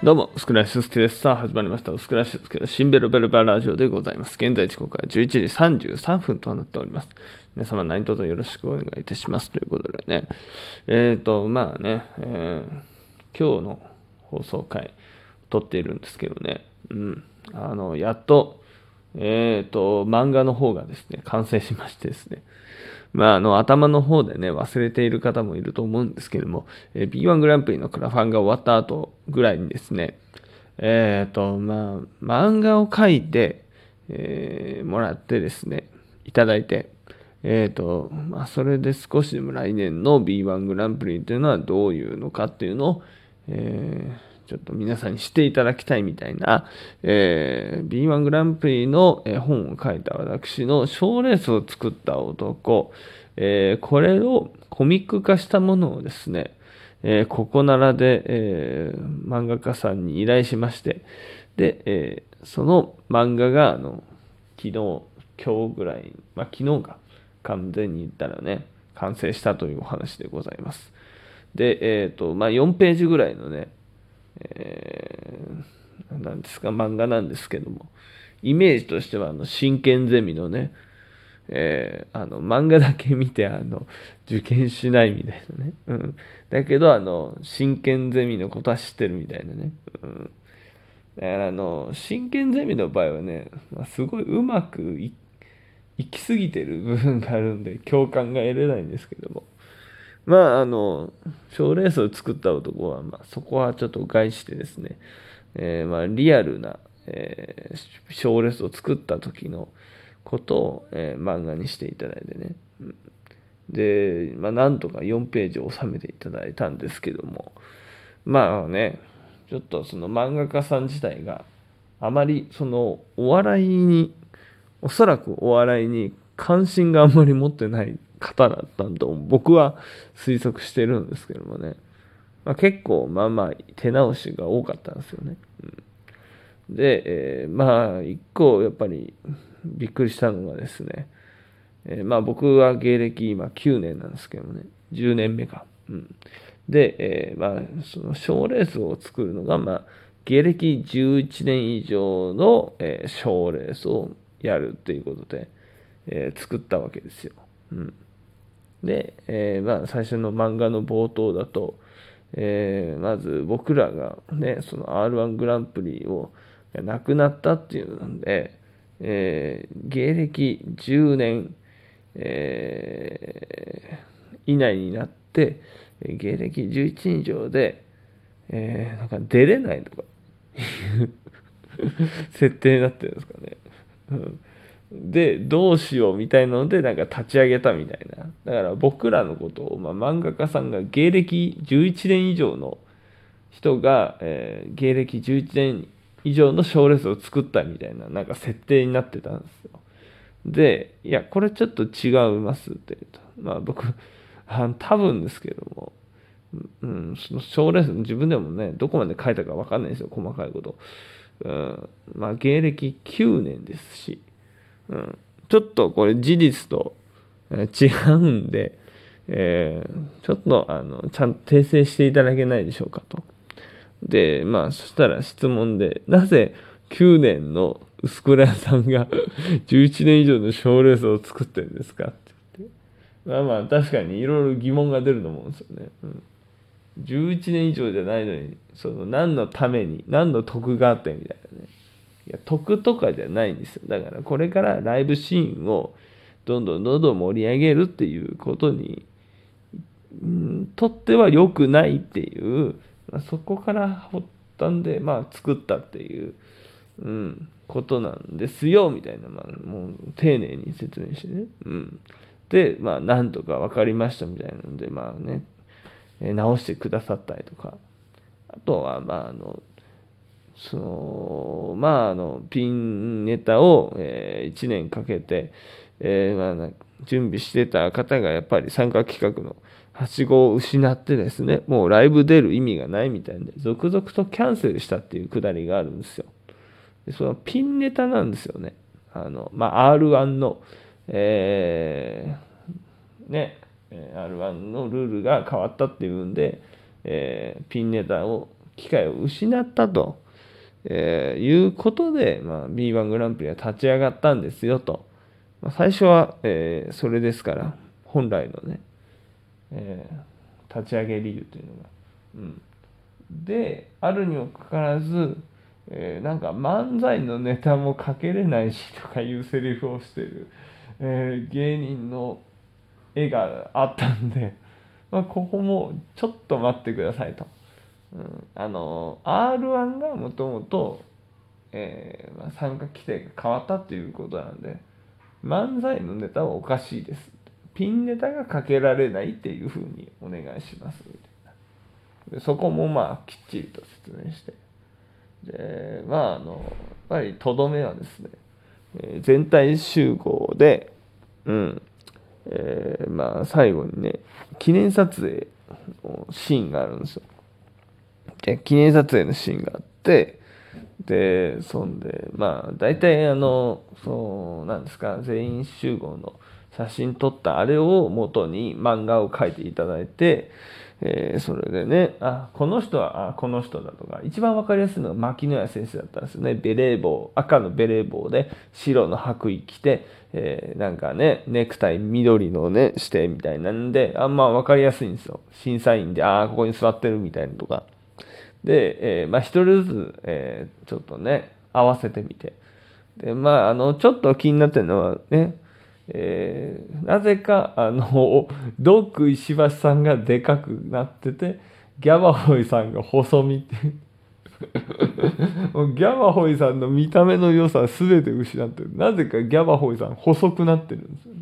どうも、スクラッシュスケです。さあ、始まりました。スクラッシュスケのシンベルベルバラジオでございます。現在時刻は11時33分となっております。皆様何卒よろしくお願いいたします。ということでね、えっ、ー、と、まあね、えー、今日の放送回、撮っているんですけどね、うん、あの、やっと、えっ、ー、と、漫画の方がですね、完成しましてですね、まあ、あの、頭の方でね、忘れている方もいると思うんですけども、えー、B1 グランプリのクラファンが終わった後ぐらいにですね、えっ、ー、と、まあ、漫画を書いて、えー、もらってですね、いただいて、えっ、ー、と、まあ、それで少しでも来年の B1 グランプリというのはどういうのかっていうのを、えー、ちょっと皆さんにしていただきたいみたいな、えー、B1 グランプリの本を書いた私の賞レースを作った男、えー、これをコミック化したものをですね、えー、ここならで、えー、漫画家さんに依頼しまして、で、えー、その漫画が、あの、昨日、今日ぐらい、まあ昨日か、完全に言ったらね、完成したというお話でございます。で、えっ、ー、と、まあ4ページぐらいのね、えー、なんですか、漫画なんですけども、イメージとしては、あの、真剣ゼミのね、えー、あの、漫画だけ見て、あの、受験しないみたいなね。うん。だけど、あの、真剣ゼミのことは知ってるみたいなね。うん。だから、あの、真剣ゼミの場合はね、まあ、すごいうまくい行き過ぎてる部分があるんで、共感が得れないんですけども。まあ、あの、賞レースを作った男は、まあ、そこはちょっと害してですね、えー、まあ、リアルな、えー、賞レースを作った時のことを、えー、漫画にしていただいてね。うん、で、まあ、なんとか4ページを収めていただいたんですけども、まあね、ちょっとその漫画家さん自体があまりそのお笑いに、おそらくお笑いに関心があんまり持ってない方だったんと僕は推測してるんですけどもね、まあ、結構まあまあ手直しが多かったんですよね。うん、で、えー、まあ一個やっぱりびっくりしたのがですね、えー、まあ僕は芸歴今9年なんですけどもね、10年目か。うん、で、えー、まあその賞レースを作るのが、まあ芸歴11年以上の、えー、賞レースをやるっていうことで、えー、作ったわけですよ。うんで、えー、まあ、最初の漫画の冒頭だと、えー、まず僕らがね、その R1 グランプリを亡くなったっていうので、えー、芸歴10年、えー、以内になって、芸歴11以上で、えー、なんか出れないとかいう 設定になってるんですかね。うんで、どうしようみたいなので、なんか立ち上げたみたいな。だから僕らのことを、まあ、漫画家さんが芸歴11年以上の人が、えー、芸歴11年以上の賞レースを作ったみたいな、なんか設定になってたんですよ。で、いや、これちょっと違いますって言うと。まあ僕、あ多分ですけども、うん、その賞レース、自分でもね、どこまで書いたかわかんないですよ、細かいこと。うん、まあ芸歴9年ですし、うん、ちょっとこれ事実と違うんで、えー、ちょっとあのちゃんと訂正していただけないでしょうかと。で、まあ、そしたら質問で、なぜ9年の薄倉屋さんが 11年以上の賞レースを作ってるんですかって言って。まあまあ、確かにいろいろ疑問が出ると思うんですよね。うん、11年以上じゃないのに、その何のために、何の得があってみたいな。いや得とかじゃないんですよ。だからこれからライブシーンをどんどんどんどん盛り上げるっていうことに、うん、とっては良くないっていう、まあ、そこから発端で、まあ、作ったっていう、うん、ことなんですよみたいな、まあ、もう丁寧に説明してね。うん、で、まあ、なんとか分かりましたみたいなので、まあね、直してくださったりとか、あとは、まあ、あの、そのまああのピンネタを、え、1年かけて、え、まあ、準備してた方がやっぱり参加企画のはしごを失ってですねもうライブ出る意味がないみたいで続々とキャンセルしたっていうくだりがあるんですよ。でそのピンネタなんですよね。あの、まあ、R1 の、えー、ね R1 のルールが変わったっていうんで、えー、ピンネタを機会を失ったと、えー、いうことで、まあ、B1 グランプリは立ち上がったんですよと。まあ、最初は、えー、それですから、本来のね、えー、立ち上げ理由というのが。うん、で、あるにもかかわらず、えー、なんか漫才のネタもかけれないしとかいうセリフをしてる、えー、芸人の絵があったんで、まあ、ここもちょっと待ってくださいと。うん、あの R1 がもともと参加規定が変わったっていうことなんで漫才のネタはおかしいです。ピンネタがかけられないっていうふうにお願いします。みたいなでそこもまあきっちりと説明して。でまああのやっぱりとどめはですね、え、全体集合でうん。えー、まあ最後にね記念撮影のシーンがあるんですよ。で記念撮影のシーンがあってでそんでまあ大体あのそうなんですか全員集合の写真撮ったあれを元に漫画を描いていただいてえー、それでね、あ、この人は、あ、この人だとか、一番わかりやすいのは牧野谷先生だったんですよね。ベレー帽、赤のベレー帽で、白の白衣着て、えー、なんかね、ネクタイ緑のね、してみたいなんで、あんまわかりやすいんですよ。審査員で、ああ、ここに座ってるみたいなとか。で、えー、まあ一人ずつ、えー、ちょっとね、合わせてみて。で、まあ、あの、ちょっと気になってるのはね、えー、なぜかあのドッグ石橋さんがでかくなっててギャバホイさんが細身ってギャバホイさんの見た目の良さ全て失ってる。なぜかギャバホイさん細くなってるんですよ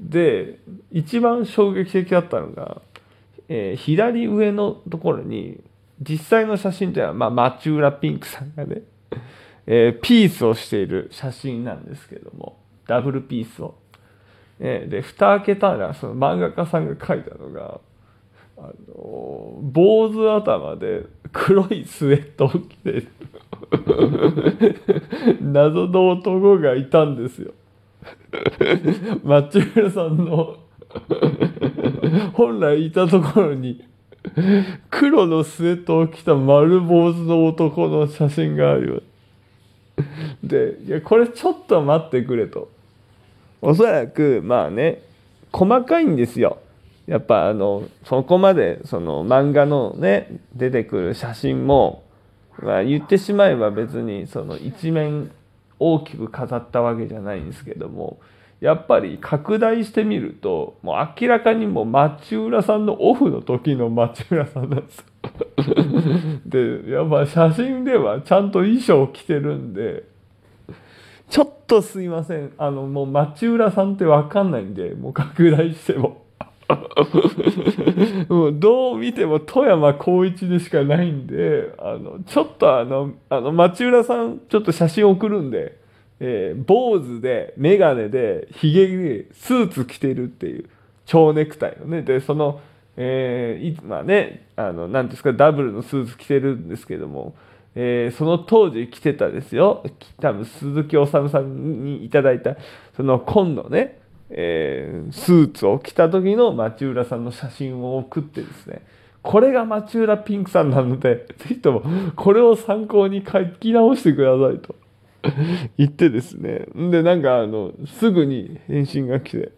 で一番衝撃的だったのが、えー、左上のところに実際の写真というのは、まあ、町浦ピンクさんがね、えー、ピースをしている写真なんですけどもダブルピースを。えで蓋開けたらその漫画家さんが書いたのがあの坊主頭で黒いスウェットを着て 謎の男がいたんですよ。町浦さんの 本来いたところに黒のスウェットを着た丸坊主の男の写真があるよ。でいやこれちょっと待ってくれと。おそらくまあね細かいんですよ。やっぱあのそこまでその漫画のね出てくる写真も、まあ、言ってしまえば別にその一面大きく飾ったわけじゃないんですけどもやっぱり拡大してみるともう明らかにもう町浦さんのオフの時の町浦さんなんですよ。でやっぱ写真ではちゃんと衣装着てるんでちょっとすいません。あの、もう町浦さんってわかんないんで、もう拡大しても。もうどう見ても富山光一でしかないんで、あの、ちょっとあの、あの、町浦さん、ちょっと写真送るんで、えー、坊主で、メガネで、ヒゲで、スーツ着てるっていう、蝶ネクタイのね。で、その、えー、いまあね、あの、なんですか、ダブルのスーツ着てるんですけども、えー、その当時着てたですよ。多分鈴木治さんにいただいたその紺のね、えー、スーツを着た時の町浦さんの写真を送ってですね。これが町浦ピンクさんなのでぜひともこれを参考に書き直してくださいと。言ってですねでなんかあのすぐに返信が来て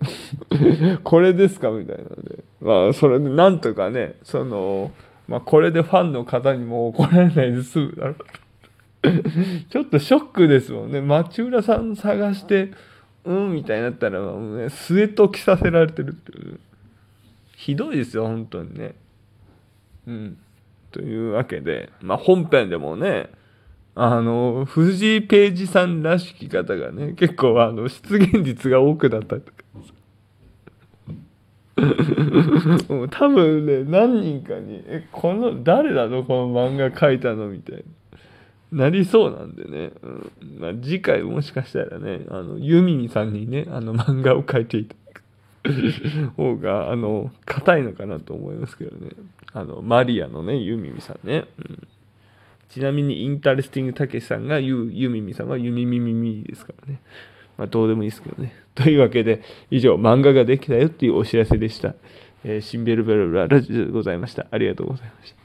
これですかみたいなのでまあそれでなんとかねそのまあ、これでファンの方にも怒られないで済むだろう。ちょっとショックですもんね。町浦さん探して、うんみたいになったら、ね、スウェット着させられてるっていう。ひどいですよ、本当にね。うん。というわけで、まあ、本編でもね、あの、藤井ページさんらしき方がね、結構あの、出現率が多くなったとか。多分ね何人かに「えこの誰なの？この漫画描いたの?」みたいな。なりそうなんでね、うん。まあ、次回もしかしたらねあのユミミさんにねあの漫画を描いていた方があの硬いのかなと思いますけどね。あのマリアのねユミミさんね、うん、ちなみにインタレスティングたけしさんがユユミミさんはユミミミミですからねまあ、どうでもいいですけどね。というわけで、以上、漫画ができたよっていうお知らせでした。えー、シンベルベルララジオでございました。ありがとうございました。